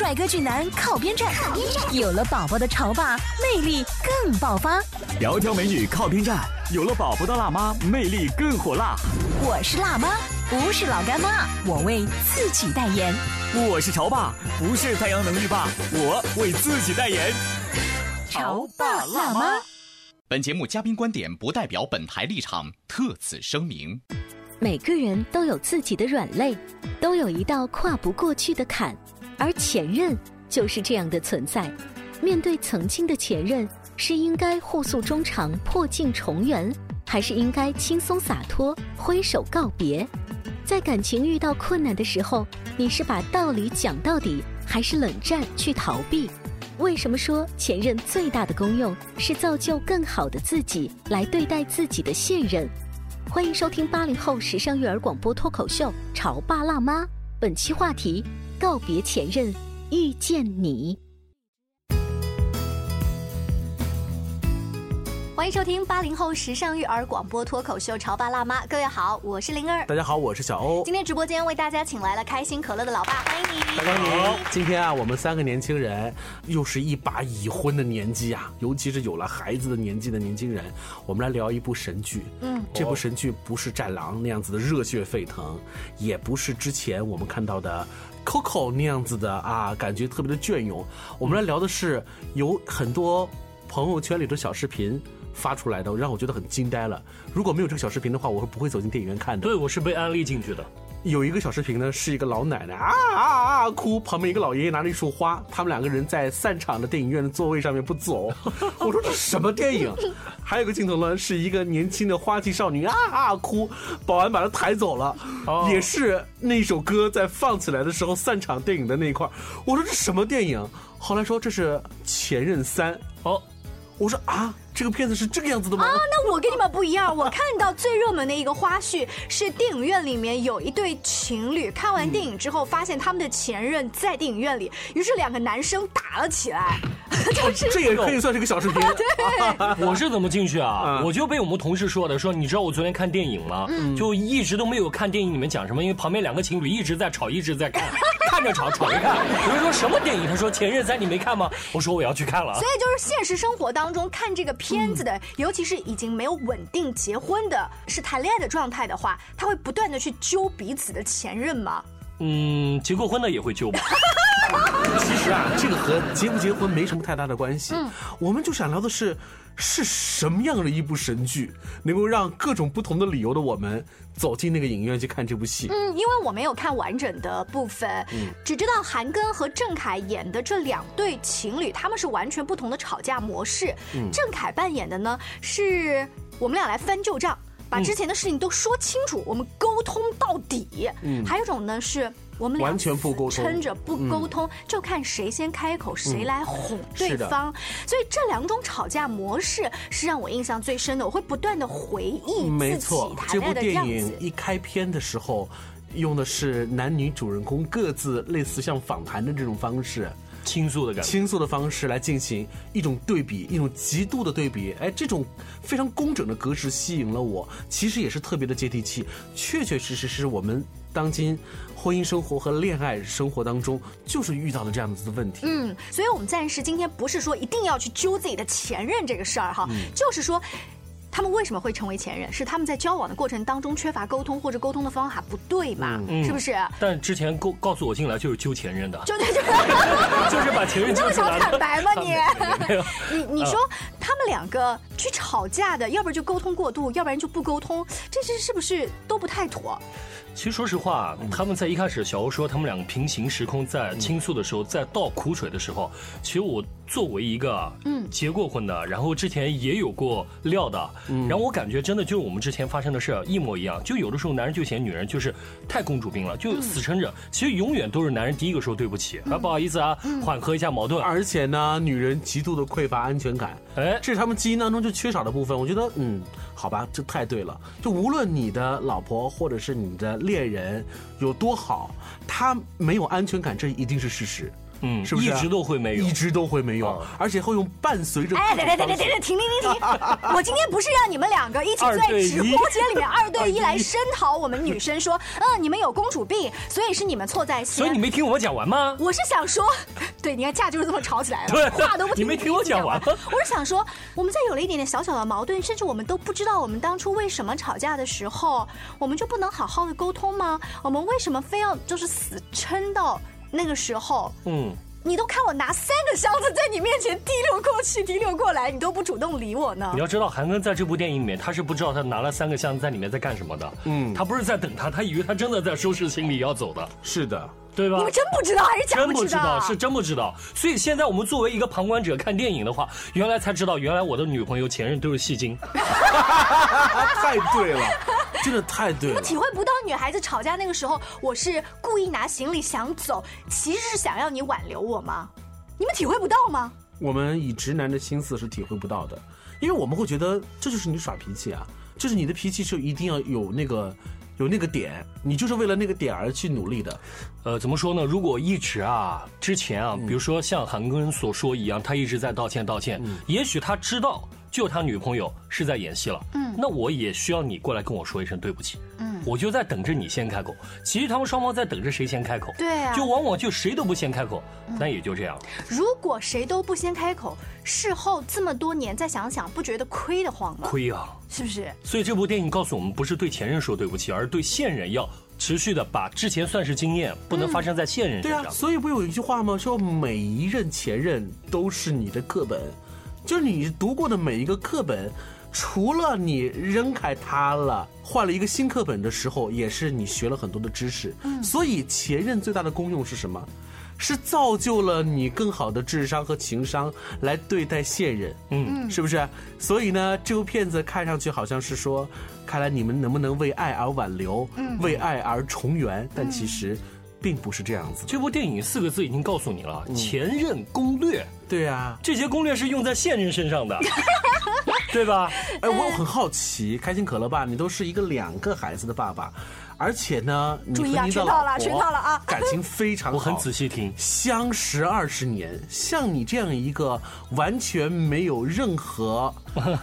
帅哥俊男靠边站，有了宝宝的潮爸魅力更爆发。窈窕美女靠边站，有了宝宝的辣妈魅力更火辣。我是辣妈，不是老干妈，我为自己代言。我是潮爸，不是太阳能浴霸，我为自己代言。潮爸辣妈。本节目嘉宾观点不代表本台立场，特此声明。每个人都有自己的软肋，都有一道跨不过去的坎，而前任就是这样的存在。面对曾经的前任，是应该互诉衷肠、破镜重圆，还是应该轻松洒脱、挥手告别？在感情遇到困难的时候，你是把道理讲到底，还是冷战去逃避？为什么说前任最大的功用是造就更好的自己，来对待自己的现任？欢迎收听八零后时尚育儿广播脱口秀《潮爸辣妈》，本期话题：告别前任，遇见你。欢迎收听八零后时尚育儿广播脱口秀《潮爸辣妈》，各位好，我是灵儿。大家好，我是小欧。今天直播间为大家请来了开心可乐的老爸，欢迎你。大家好，今天啊，我们三个年轻人又是一把已婚的年纪啊，尤其是有了孩子的年纪的年轻人，我们来聊一部神剧。嗯，这部神剧不是《战狼》那样子的热血沸腾，也不是之前我们看到的。Coco 那样子的啊，感觉特别的隽永。我们来聊的是有很多朋友圈里的小视频发出来的，让我觉得很惊呆了。如果没有这个小视频的话，我是不会走进电影院看的。对，我是被安利进去的。有一个小视频呢，是一个老奶奶啊啊啊哭，旁边一个老爷爷拿着一束花，他们两个人在散场的电影院的座位上面不走。我说这什么电影？还有个镜头呢，是一个年轻的花季少女啊啊哭，保安把她抬走了，也是那首歌在放起来的时候散场电影的那一块。我说这什么电影？后来说这是《前任三》。哦，我说啊。这个片子是这个样子的吗？啊，那我跟你们不一样。我看到最热门的一个花絮是电影院里面有一对情侣，看完电影之后发现他们的前任在电影院里，于是两个男生打了起来。这也可以算是个小视频。对，我是怎么进去啊？我就被我们同事说的，说你知道我昨天看电影吗？就一直都没有看电影里面讲什么，因为旁边两个情侣一直在吵，一直在看，看着吵，吵着看。有人说什么电影？他说《前任三》，你没看吗？我说我要去看了。所以就是现实生活当中看这个片子的，尤其是已经没有稳定结婚的，是谈恋爱的状态的话，他会不断的去揪彼此的前任吗？嗯，结过婚的也会揪吧。其实啊，这个和结不结婚没什么太大的关系。嗯，我们就想聊的是，是什么样的一部神剧，能够让各种不同的理由的我们走进那个影院去看这部戏？嗯，因为我没有看完整的部分，嗯，只知道韩庚和郑恺演的这两对情侣，他们是完全不同的吵架模式。嗯，郑恺扮演的呢，是我们俩来翻旧账，把之前的事情都说清楚，我们沟通到底。嗯，还有一种呢是。我们完全不沟通，撑着不沟通，就看谁先开口，谁来哄对方。所以这两种吵架模式是让我印象最深的。我会不断的回忆自己，谈恋爱的样子。这部电影一开篇的时候，用的是男女主人公各自类似像访谈的这种方式，倾诉的感觉，倾诉的方式来进行一种对比，一种极度的对比。哎，这种非常工整的格式吸引了我，其实也是特别的接地气，确确实实是我们当今。婚姻生活和恋爱生活当中，就是遇到了这样子的问题。嗯，所以我们暂时今天不是说一定要去揪自己的前任这个事儿哈，就是说。他们为什么会成为前任？是他们在交往的过程当中缺乏沟通，或者沟通的方法不对嘛？是不是？但之前告告诉我进来就是揪前任的，就对，就是把前任揪出来。这么想坦白吗？你你你说他们们两个去吵架的，要不然就沟通过度，要不然就不沟通，这是是不是都不太妥？其实说实话，他们在一开始小欧说他们两个平行时空在倾诉的时候，在倒苦水的时候，其实我作为一个嗯结过婚的，然后之前也有过料的，然后我感觉真的就是我们之前发生的事一模一样。就有的时候男人就嫌女人就是太公主病了，就死撑着。其实永远都是男人第一个说对不起，啊不好意思啊，缓和一下矛盾。而且呢，女人极度的匮乏安全感，哎，这是他们基因当中就缺少的部分。我觉得，嗯，好吧，这太对了。就无论你的老婆或者是你的。恋人有多好，他没有安全感，这一定是事实。嗯，是不是一直都会没有？一直都会没有，而且会用伴随着。哎，等等等等等等，停停停停！我今天不是让你们两个一起在直播间里面二对一来声讨我们女生，说，嗯，你们有公主病，所以是你们错在先。所以你没听我讲完吗？我是想说，对，你看架就是这么吵起来了，话都不听。你没听我讲完吗？我是想说，我们在有了一点点小小的矛盾，甚至我们都不知道我们当初为什么吵架的时候，我们就不能好好的沟通吗？我们为什么非要就是死撑到？那个时候，嗯，你都看我拿三个箱子在你面前提溜过去、提溜过来，你都不主动理我呢。你要知道，韩庚在这部电影里面，他是不知道他拿了三个箱子在里面在干什么的。嗯，他不是在等他，他以为他真的在收拾行李要走的。是的。对吧？你们真不知道还是假不知道？是真不知道。所以现在我们作为一个旁观者看电影的话，原来才知道，原来我的女朋友前任都是戏精。太对了，真的太对了。我体会不到女孩子吵架那个时候，我是故意拿行李想走，其实是想要你挽留我吗？你们体会不到吗？我们以直男的心思是体会不到的，因为我们会觉得这就是你耍脾气啊，就是你的脾气就一定要有那个。有那个点，你就是为了那个点而去努力的。呃，怎么说呢？如果一直啊，之前啊，比如说像韩庚所说一样，他一直在道歉道歉，也许他知道就他女朋友是在演戏了。嗯，那我也需要你过来跟我说一声对不起。嗯，我就在等着你先开口。其实他们双方在等着谁先开口。对啊，就往往就谁都不先开口，那也就这样了。如果谁都不先开口，事后这么多年再想想，不觉得亏得慌吗？亏啊！是不是？所以这部电影告诉我们，不是对前任说对不起，而是对现任要持续的把之前算是经验，不能发生在现任身上。对啊，所以不有一句话吗？说每一任前任都是你的课本，就是你读过的每一个课本，除了你扔开它了，换了一个新课本的时候，也是你学了很多的知识。嗯，所以前任最大的功用是什么？是造就了你更好的智商和情商来对待现任，嗯，是不是？所以呢，这部片子看上去好像是说，看来你们能不能为爱而挽留，为爱而重圆？但其实，并不是这样子。这部电影四个字已经告诉你了：前任攻略。对呀，这些攻略是用在现任身上的，对吧？哎，我很好奇，开心可乐爸，你都是一个两个孩子的爸爸。而且呢，注意啊，全套了，全套了啊！感情非常好，我很仔细听。相识二十年，像你这样一个完全没有任何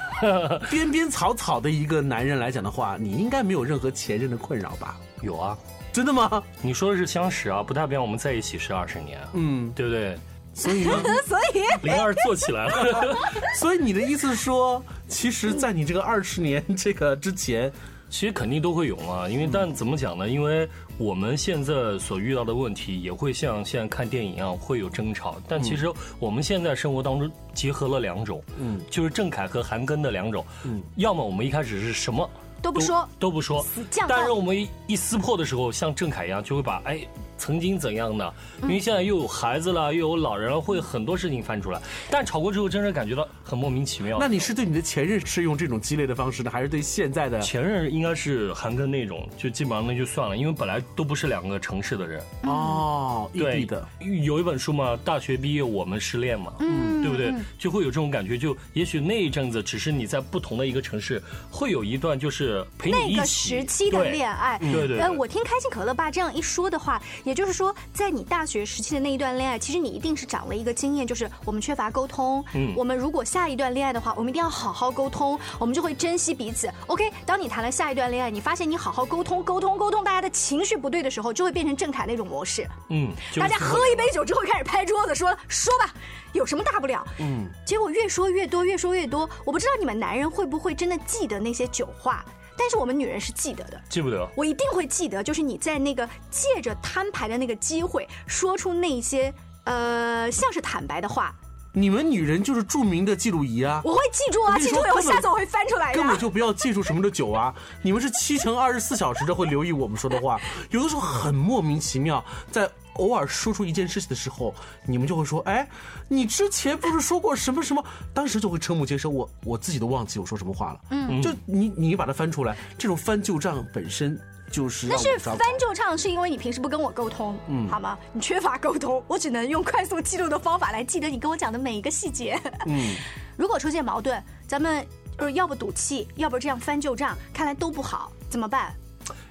边边草草的一个男人来讲的话，你应该没有任何前任的困扰吧？有啊，真的吗？你说的是相识啊，不代表我们在一起是二十年，嗯，对不对？所以，所以零二做起来了。所以你的意思是说，其实，在你这个二十年这个之前。其实肯定都会有嘛，因为但怎么讲呢？因为我们现在所遇到的问题也会像现在看电影一样会有争吵，但其实我们现在生活当中结合了两种，嗯，就是郑恺和韩庚的两种，嗯，要么我们一开始是什么都不说，都不说，但是我们一撕破的时候，像郑恺一样就会把哎。曾经怎样的？因为现在又有孩子了，又有老人了，会很多事情翻出来。但吵过之后，真是感觉到很莫名其妙。那你是对你的前任是用这种激烈的方式呢，还是对现在的前任应该是韩庚那种？就基本上那就算了，因为本来都不是两个城市的人哦，异地的。有一本书嘛，大学毕业我们失恋嘛，嗯，对不对？就会有这种感觉。就也许那一阵子只是你在不同的一个城市，会有一段就是陪你那个时期的恋爱。对对。呃，我听开心可乐爸这样一说的话。也就是说，在你大学时期的那一段恋爱，其实你一定是长了一个经验，就是我们缺乏沟通。嗯，我们如果下一段恋爱的话，我们一定要好好沟通，我们就会珍惜彼此。OK，当你谈了下一段恋爱，你发现你好好沟通、沟通、沟通，大家的情绪不对的时候，就会变成郑恺那种模式。嗯，大家喝一杯酒之后开始拍桌子，说说吧，有什么大不了？嗯，结果越说越多，越说越多。我不知道你们男人会不会真的记得那些酒话。但是我们女人是记得的，记不得，我一定会记得。就是你在那个借着摊牌的那个机会，说出那些呃像是坦白的话，你们女人就是著名的记录仪啊。我会记住啊，记住以后下次我会翻出来的。根本就不要记住什么的酒啊！你们是七乘二十四小时的会留意我们说的话，有的时候很莫名其妙，在偶尔说出一件事情的时候，你们就会说：“哎，你之前不是说过什么什么？”当时就会瞠目结舌，我我自己都忘记我说什么话了。嗯，就你你把它翻出来，这种翻旧账本身就是让但是翻旧账是因为你平时不跟我沟通，嗯，好吗？你缺乏沟通，我只能用快速记录的方法来记得你跟我讲的每一个细节。嗯，如果出现矛盾，咱们呃要不赌气，要不这样翻旧账，看来都不好，怎么办？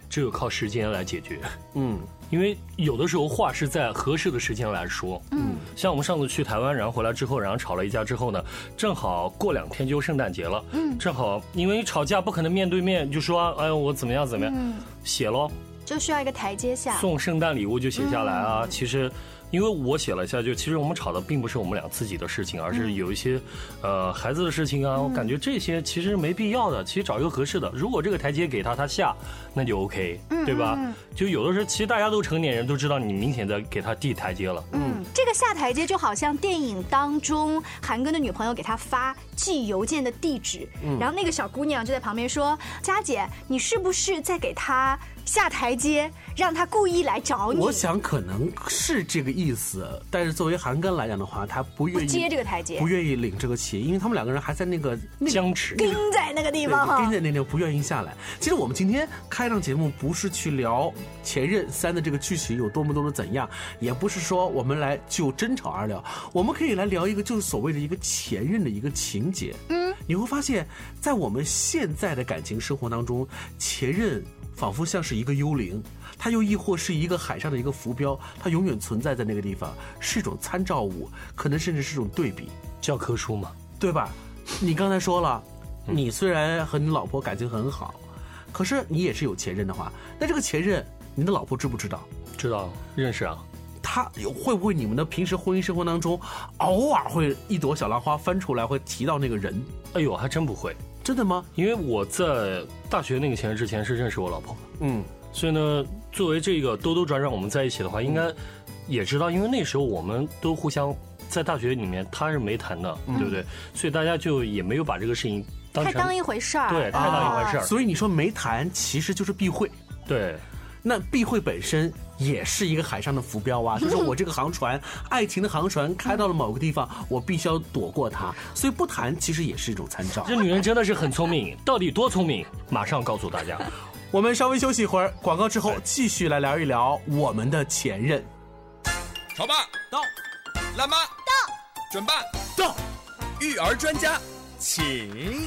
只有靠时间来解决。嗯因为有的时候话是在合适的时间来说，嗯，像我们上次去台湾，然后回来之后，然后吵了一架之后呢，正好过两天就圣诞节了，嗯，正好因为吵架不可能面对面就说，哎我怎么样怎么样，嗯。写咯，就需要一个台阶下。送圣诞礼物就写下来啊。其实，因为我写了一下，就其实我们吵的并不是我们俩自己的事情，而是有一些呃孩子的事情啊。我感觉这些其实没必要的，其实找一个合适的。如果这个台阶给他，他下，那就 OK，对吧？就有的时候，其实大家都成年人，都知道你明显在给他递台阶了。嗯，这个下台阶就好像电影当中韩庚的女朋友给他发寄邮件的地址，然后那个小姑娘就在旁边说：“佳姐，你是不是在给他下台阶，让他故意来找你？我想可能是这个意思，但是作为韩庚来讲的话，他不愿意不接这个台阶不愿意领这个情，因为他们两个人还在那个僵持，盯在那个地方哈跟。在那里不愿意下来。其实我们今天开档节目不是去聊《前任三》的这个剧情有多么多么怎样，也不是说我们来就争吵而聊，我们可以来聊一个就是所谓的一个前任的一个情节。嗯，你会发现在我们现在的感情生活当中，前任仿佛像是一个幽灵。它又亦或是一个海上的一个浮标，它永远存在在那个地方，是一种参照物，可能甚至是一种对比。教科书嘛。对吧？你刚才说了，你虽然和你老婆感情很好，可是你也是有前任的话，那这个前任，你的老婆知不知道？知道认识啊，他会不会你们的平时婚姻生活当中，偶尔会一朵小浪花翻出来，会提到那个人？哎呦，还真不会，真的吗？因为我在大学那个前任之前是认识我老婆，嗯，所以呢，作为这个兜兜转转我们在一起的话，应该也知道，因为那时候我们都互相在大学里面，他是没谈的，对不对？所以大家就也没有把这个事情当成太当一回事儿，对太当一回事儿，所以你说没谈，其实就是避讳。对。那避讳本身也是一个海上的浮标啊，就是我这个航船，爱情的航船开到了某个地方，我必须要躲过它，所以不谈其实也是一种参照。这女人真的是很聪明，到底多聪明？马上告诉大家。我们稍微休息一会儿，广告之后继续来聊一聊我们的前任。潮爸到，辣妈到，准爸到，育儿专家请。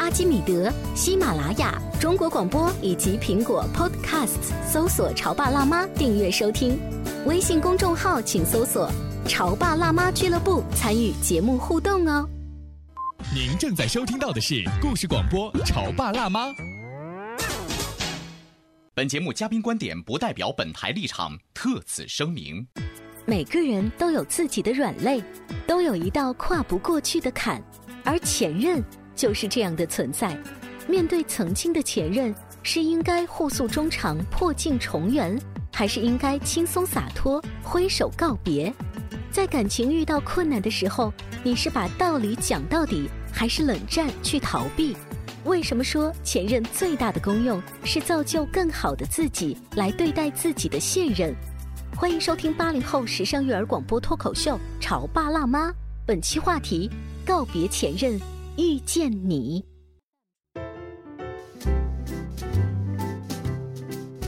阿基米德、喜马拉雅、中国广播以及苹果 Podcasts，搜索“潮爸辣妈”订阅收听。微信公众号请搜索“潮爸辣妈俱乐部”，参与节目互动哦。您正在收听到的是故事广播《潮爸辣妈》。本节目嘉宾观点不代表本台立场，特此声明。每个人都有自己的软肋，都有一道跨不过去的坎，而前任就是这样的存在。面对曾经的前任，是应该互诉衷肠、破镜重圆，还是应该轻松洒脱、挥手告别？在感情遇到困难的时候，你是把道理讲到底，还是冷战去逃避？为什么说前任最大的功用是造就更好的自己，来对待自己的现任？欢迎收听八零后时尚育儿广播脱口秀《潮爸辣妈》，本期话题：告别前任，遇见你。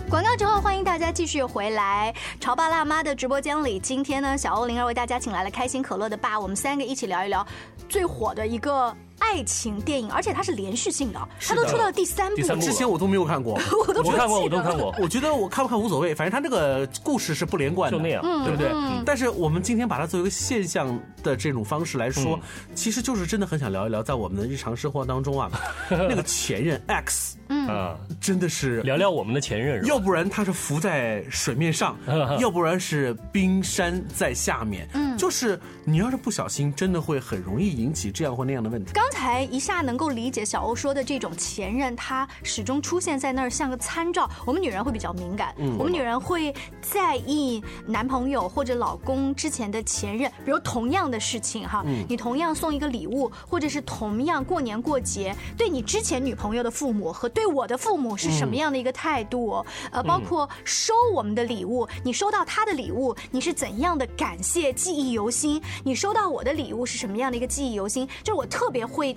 广告之后，欢迎大家继续回来潮爸辣妈的直播间里。今天呢，小欧灵儿为大家请来了开心可乐的爸，我们三个一起聊一聊最火的一个爱情电影，而且它是连续性的，它都出到了第三部。第三部之前我都没有看过，我都我看过，我都看过。我觉得我看不看无所谓，反正它那个故事是不连贯的，就那样。对不对？但是我们今天把它作为一个现象的这种方式来说，其实就是真的很想聊一聊，在我们的日常生活当中啊，那个前任 X，啊，真的是聊聊我们的前任，要不然他是浮在水面上，要不然是冰山在下面。嗯，就是你要是不小心，真的会很容易引起这样或那样的问题。刚才一下能够理解小欧说的这种前任，他始终出现在那儿像个参照。我们女人会比较敏感，我们女人会在意男朋友或者老公之前的前任，比如同样的事情哈，你同样送一个礼物，或者是同样过年过节，对你之前女朋友的父母和对我的父母是什么样的一个态度？呃，包括收我们的礼物，你收到他的礼物，你是怎样的感谢，记忆记忆犹新？你收到我的礼物是什么样的一个记忆犹新？就是我特别会。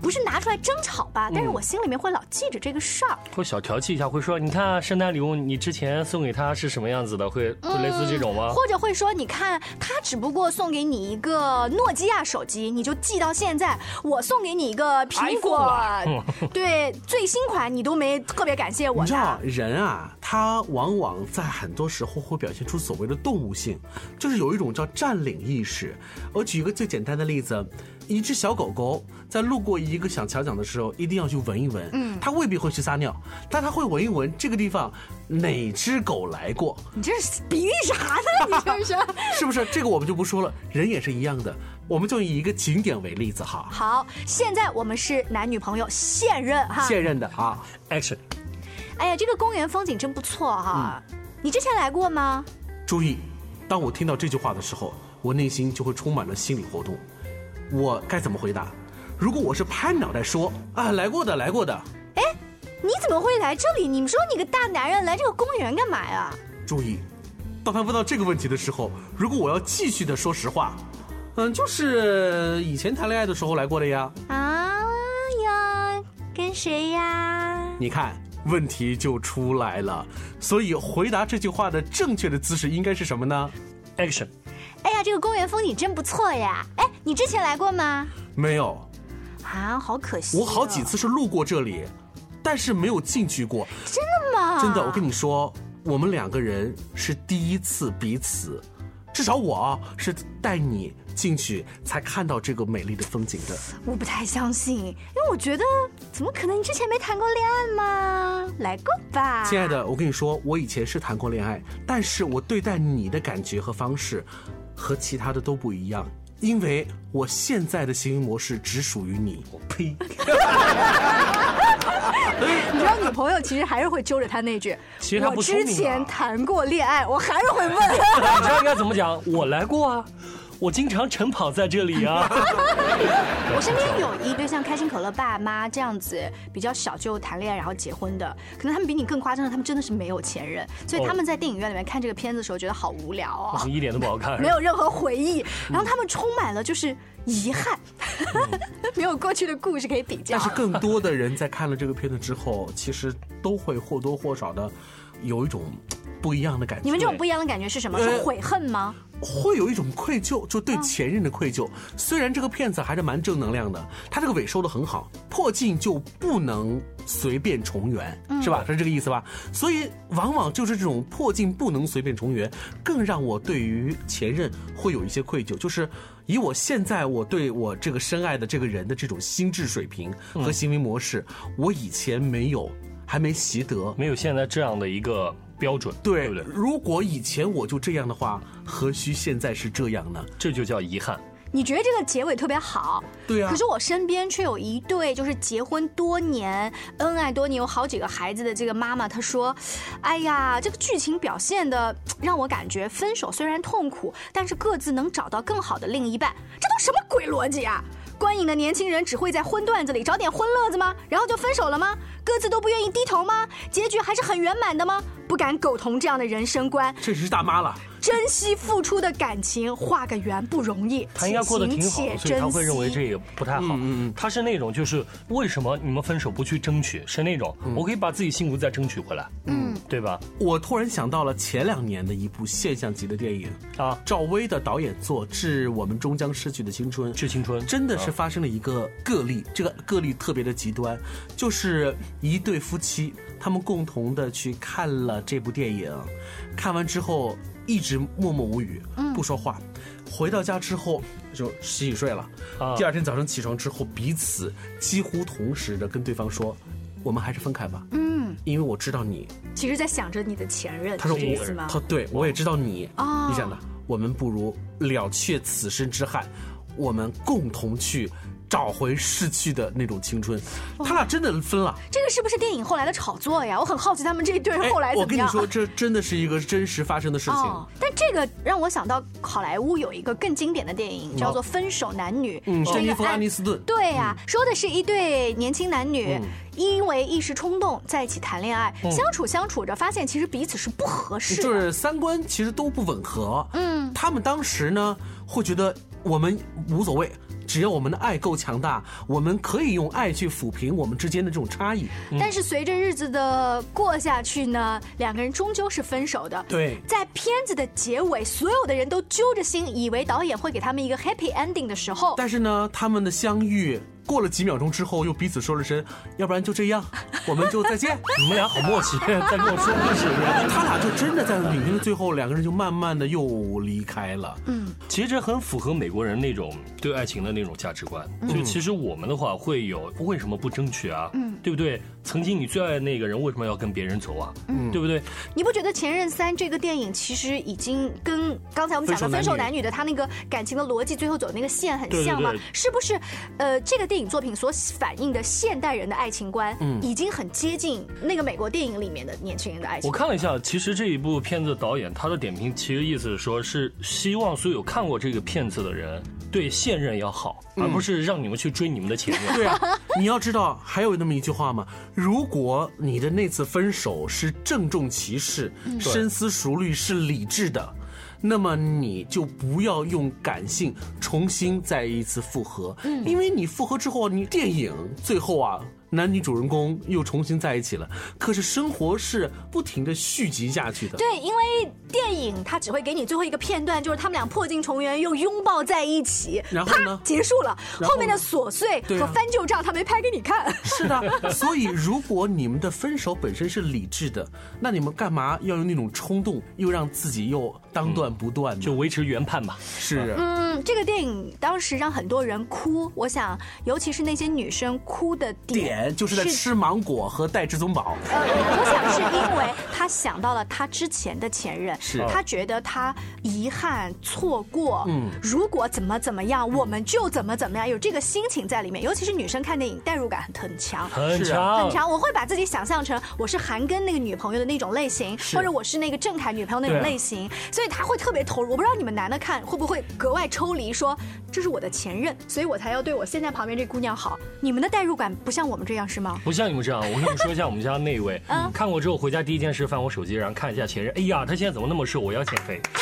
不是拿出来争吵吧，但是我心里面会老记着这个事儿。会小调戏一下，会说你看啊圣诞礼物你之前送给他是什么样子的，会会类似这种吗？或者会说，你看他只不过送给你一个诺基亚手机，你就记到现在；我送给你一个苹果，对最新款你都没特别感谢我。你知道人啊，他往往在很多时候会表现出所谓的动物性，就是有一种叫占领意识。我举一个最简单的例子。一只小狗狗在路过一个小桥角的时候，一定要去闻一闻。嗯，它未必会去撒尿，但它会闻一闻这个地方哪只狗来过。你这是比喻啥呢？你这是 是不是？这个我们就不说了。人也是一样的，我们就以一个景点为例子哈。好，现在我们是男女朋友，现任哈。现任的啊，Action。哎呀，这个公园风景真不错哈。你之前来过吗？注意，当我听到这句话的时候，我内心就会充满了心理活动。我该怎么回答？如果我是拍脑袋说啊，来过的，来过的。哎，你怎么会来这里？你们说你个大男人来这个公园干嘛呀？注意，当他问到这个问题的时候，如果我要继续的说实话，嗯，就是以前谈恋爱的时候来过的呀。啊呀，跟谁呀？你看，问题就出来了。所以回答这句话的正确的姿势应该是什么呢？Action。哎呀，这个公园风景真不错呀！哎，你之前来过吗？没有。啊，好可惜。我好几次是路过这里，但是没有进去过。真的吗？真的，我跟你说，我们两个人是第一次彼此，至少我是带你进去才看到这个美丽的风景的。我不太相信，因为我觉得怎么可能？你之前没谈过恋爱吗？来过吧。亲爱的，我跟你说，我以前是谈过恋爱，但是我对待你的感觉和方式。和其他的都不一样，因为我现在的行为模式只属于你。我呸！你知道女朋友其实还是会揪着他那句：“其实他不之前谈过恋爱，我还是会问。”你知道应该怎么讲？我来过啊。我经常晨跑在这里啊！我身边有一对像开心可乐爸妈这样子比较小就谈恋爱然后结婚的，可能他们比你更夸张的，他们真的是没有前任，所以他们在电影院里面看这个片子的时候觉得好无聊哦，一点都不好看，没有任何回忆，然后他们充满了就是遗憾，没有过去的故事可以比较。但是更多的人在看了这个片子之后，其实都会或多或少的有一种不一样的感觉。你们这种不一样的感觉是什么？是悔恨吗？会有一种愧疚，就对前任的愧疚。虽然这个片子还是蛮正能量的，他这个尾收的很好，破镜就不能随便重圆，是吧？是这个意思吧？所以往往就是这种破镜不能随便重圆，更让我对于前任会有一些愧疚。就是以我现在我对我这个深爱的这个人的这种心智水平和行为模式，我以前没有，还没习得，没有现在这样的一个。标准对不对？如果以前我就这样的话，何须现在是这样呢？这就叫遗憾。你觉得这个结尾特别好，对啊。可是我身边却有一对，就是结婚多年、恩爱多年、有好几个孩子的这个妈妈，她说：“哎呀，这个剧情表现的让我感觉分手虽然痛苦，但是各自能找到更好的另一半。这都什么鬼逻辑啊？观影的年轻人只会在荤段子里找点荤乐子吗？然后就分手了吗？”各自都不愿意低头吗？结局还是很圆满的吗？不敢苟同这样的人生观，这是大妈了。珍惜付出的感情，画个圆不容易。他应该过得挺好，所以他会认为这也不太好。嗯嗯，他是那种就是为什么你们分手不去争取？是那种我可以把自己幸福再争取回来。嗯，对吧？我突然想到了前两年的一部现象级的电影啊，赵薇的导演作《致我们终将逝去的青春》。致青春真的是发生了一个个例，这个个例特别的极端，就是一对夫妻，他们共同的去看了这部电影，看完之后。一直默默无语，不说话。回到家之后就洗洗睡了。第二天早上起床之后，彼此几乎同时的跟对方说：“我们还是分开吧。”嗯，因为我知道你，其实在想着你的前任。他说：“意思吗？”他对我也知道你。你想的，我们不如了却此生之憾，我们共同去。找回逝去的那种青春，他俩真的分了。这个是不是电影后来的炒作呀？我很好奇他们这一对后来怎么样。我跟你说，这真的是一个真实发生的事情。但这个让我想到好莱坞有一个更经典的电影，叫做《分手男女》。嗯，珍妮弗·安妮斯顿。对呀，说的是一对年轻男女因为一时冲动在一起谈恋爱，相处相处着发现其实彼此是不合适的，就是三观其实都不吻合。嗯，他们当时呢会觉得我们无所谓。只要我们的爱够强大，我们可以用爱去抚平我们之间的这种差异。但是随着日子的过下去呢，两个人终究是分手的。对，在片子的结尾，所有的人都揪着心，以为导演会给他们一个 happy ending 的时候，但是呢，他们的相遇。过了几秒钟之后，又彼此说了声，要不然就这样，我们就再见。你们俩好默契，在跟我说故事。他俩就真的在影片的最后，两个人就慢慢的又离开了。嗯，其实这很符合美国人那种对爱情的那种价值观。就其实我们的话会有，为什么不争取啊？嗯，对不对？曾经你最爱的那个人，为什么要跟别人走啊？嗯，对不对？你不觉得《前任三》这个电影其实已经跟刚才我们讲的分手男女的他那个感情的逻辑最后走那个线很像吗？是不是？呃，这个电影。影作品所反映的现代人的爱情观，嗯，已经很接近那个美国电影里面的年轻人的爱情。我看了一下，其实这一部片子导演他的点评，其实意思是说，是希望所有看过这个片子的人对现任要好，而不是让你们去追你们的前任。对啊，你要知道还有那么一句话吗？如果你的那次分手是郑重其事、深思熟虑、是理智的。那么你就不要用感性重新再一次复合，嗯因为你复合之后，你电影最后啊。男女主人公又重新在一起了，可是生活是不停的续集下去的。对，因为电影它只会给你最后一个片段，就是他们俩破镜重圆，又拥抱在一起，然后呢，结束了。后面的琐碎和翻旧账，他没拍给你看。是的，所以如果你们的分手本身是理智的，那你们干嘛要用那种冲动，又让自己又当断不断？就维持原判吧。是。嗯，这个电影当时让很多人哭，我想，尤其是那些女生哭的点。就是在吃芒果和戴至尊宝。呃，我想是因为他想到了他之前的前任，是他觉得他遗憾错过。嗯，如果怎么怎么样，我们就怎么怎么样，有这个心情在里面。尤其是女生看电影，代入感很强，很强，很强。我会把自己想象成我是韩庚那个女朋友的那种类型，或者我是那个郑恺女朋友那种类型，所以他会特别投入。我不知道你们男的看会不会格外抽离，说这是我的前任，所以我才要对我现在旁边这姑娘好。你们的代入感不像我们这样是吗？不像你们这样，我跟你们说一下我们家那位，看过之后回家第一件事翻我手机，然后看一下前任。哎呀，他现在怎么那么瘦？我要减肥。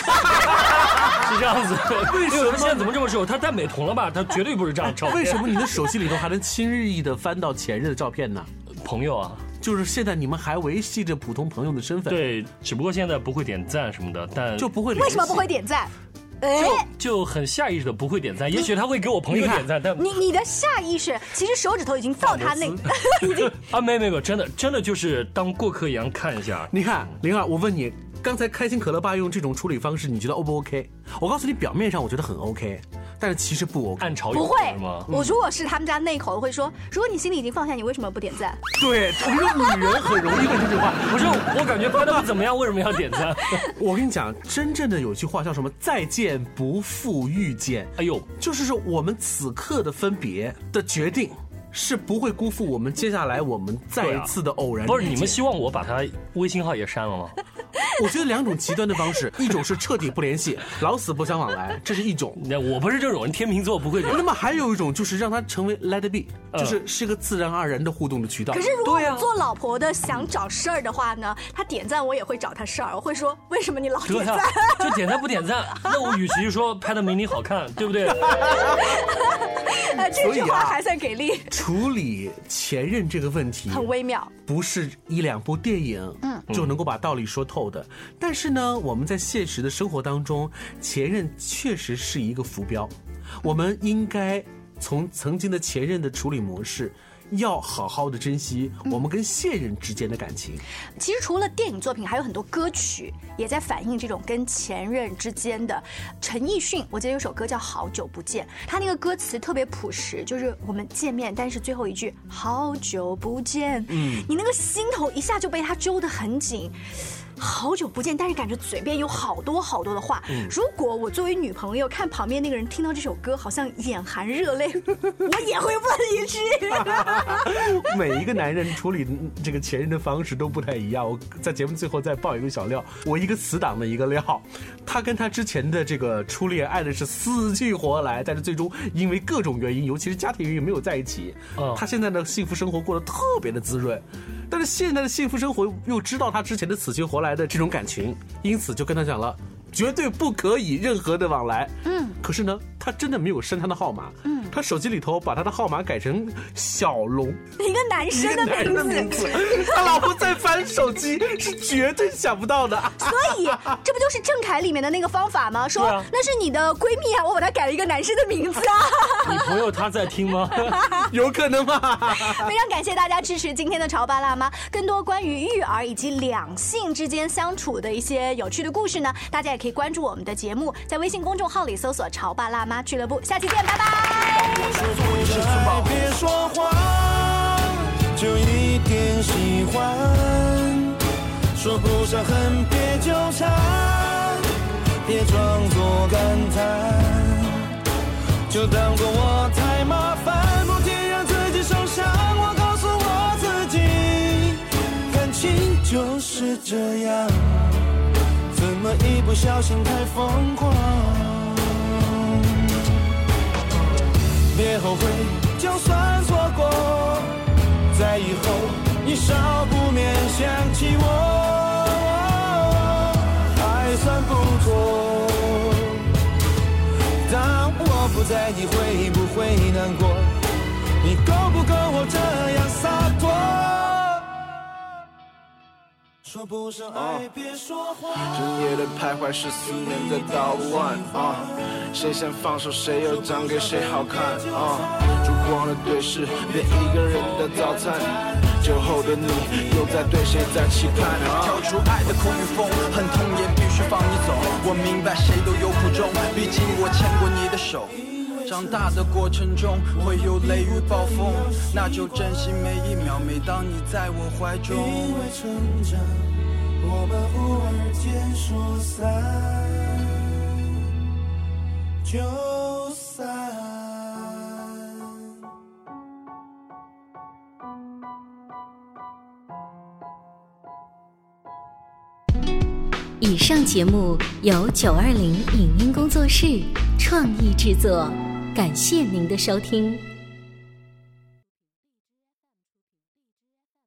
是这样子，为什么现在怎么这么瘦？他戴美瞳了吧？他绝对不是这样照。为什么你的手机里头还能轻易的翻到前任的照片呢？朋友啊，就是现在你们还维系着普通朋友的身份。对，只不过现在不会点赞什么的，但就不会。为什么不会点赞？就就很下意识的不会点赞，也许他会给我朋友点赞，但你你的下意识其实手指头已经到他那，已经 啊没没没，真的真的就是当过客一样看一下。你看灵儿，我问你，刚才开心可乐爸用这种处理方式，你觉得 O 不 OK？我告诉你，表面上我觉得很 OK。但是其实不 OK，暗潮不会吗？我如果是他们家那口，会说：如果你心里已经放下，你为什么不点赞？对，我跟你说，女人很容易问这句话。不是，我感觉拍的不怎么样，为什么要点赞？我跟你讲，真正的有句话叫什么？再见不负遇见。哎呦，就是说我们此刻的分别的决定，是不会辜负我们接下来我们再一次的偶然。不是，你们希望我把他微信号也删了吗？我觉得两种极端的方式，一种是彻底不联系，老死不相往来，这是一种。那我不是这种人，天秤座不会这样。那么还有一种就是让他成为 let it be，就是是个自然而然的互动的渠道。可是如果我做老婆的想找事儿的话呢，他点赞我也会找他事儿，我会说为什么你老点赞？就点赞不点赞？那我与其说拍的没你好看，对不对？这句话还算给力。处理前任这个问题很微妙，不是一两部电影嗯就能够把道理说透的。但是呢，我们在现实的生活当中，前任确实是一个浮标，我们应该从曾经的前任的处理模式。要好好的珍惜我们跟现任之间的感情。其实除了电影作品，还有很多歌曲也在反映这种跟前任之间的。陈奕迅，我记得有首歌叫《好久不见》，他那个歌词特别朴实，就是我们见面，但是最后一句“好久不见”，嗯，你那个心头一下就被他揪得很紧。好久不见，但是感觉嘴边有好多好多的话。如果我作为女朋友看旁边那个人听到这首歌，好像眼含热泪，我也会问一句。每一个男人处理这个前任的方式都不太一样。我在节目最后再爆一个小料，我一个死党的一个料，他跟他之前的这个初恋爱的是死去活来，但是最终因为各种原因，尤其是家庭原因没有在一起。他现在的幸福生活过得特别的滋润。但是现在的幸福生活又知道他之前的死去活来的这种感情，因此就跟他讲了，绝对不可以任何的往来。嗯，可是呢，他真的没有删他的号码。嗯，他手机里头把他的号码改成小龙，一个男生的名字。他老婆在翻手机，是绝对想不到的。所以这不就是郑恺里面的那个方法吗？说那是你的闺蜜啊，我把她改了一个男生的名字啊。你朋友他在听吗？有可能吗？非常感谢大家支持今天的潮爸辣妈。更多关于育儿以及两性之间相处的一些有趣的故事呢，大家也可以关注我们的节目，在微信公众号里搜索“潮爸辣妈俱乐部”。下期见，拜拜。别说话，就一点喜欢，说不上恨，别纠缠，别装作感叹，就当做我太麻烦。不停让自己受伤。我告诉我自己，感情就是这样，怎么一不小心太疯狂？别后悔，就算错过，在以后你少不免想起我，还算不错。当我不在，你会不会难过？你够不够我这样洒脱？说不上爱，别说话。深夜的徘徊是思念的捣乱啊！谁先放手，谁又长给谁好看啊！烛光的对视，变一个人的早餐。酒后的你，又在对谁在期盼？跳出爱的空与风，很痛也必须放你走。我明白谁都有苦衷，毕竟我牵过你的手。长大的过程中会有雷雨暴风，那就珍惜每一秒。每当你在我怀中，因为成长，我们忽而间说散就散。以上节目由九二零影音工作室创意制作。感谢您的收听。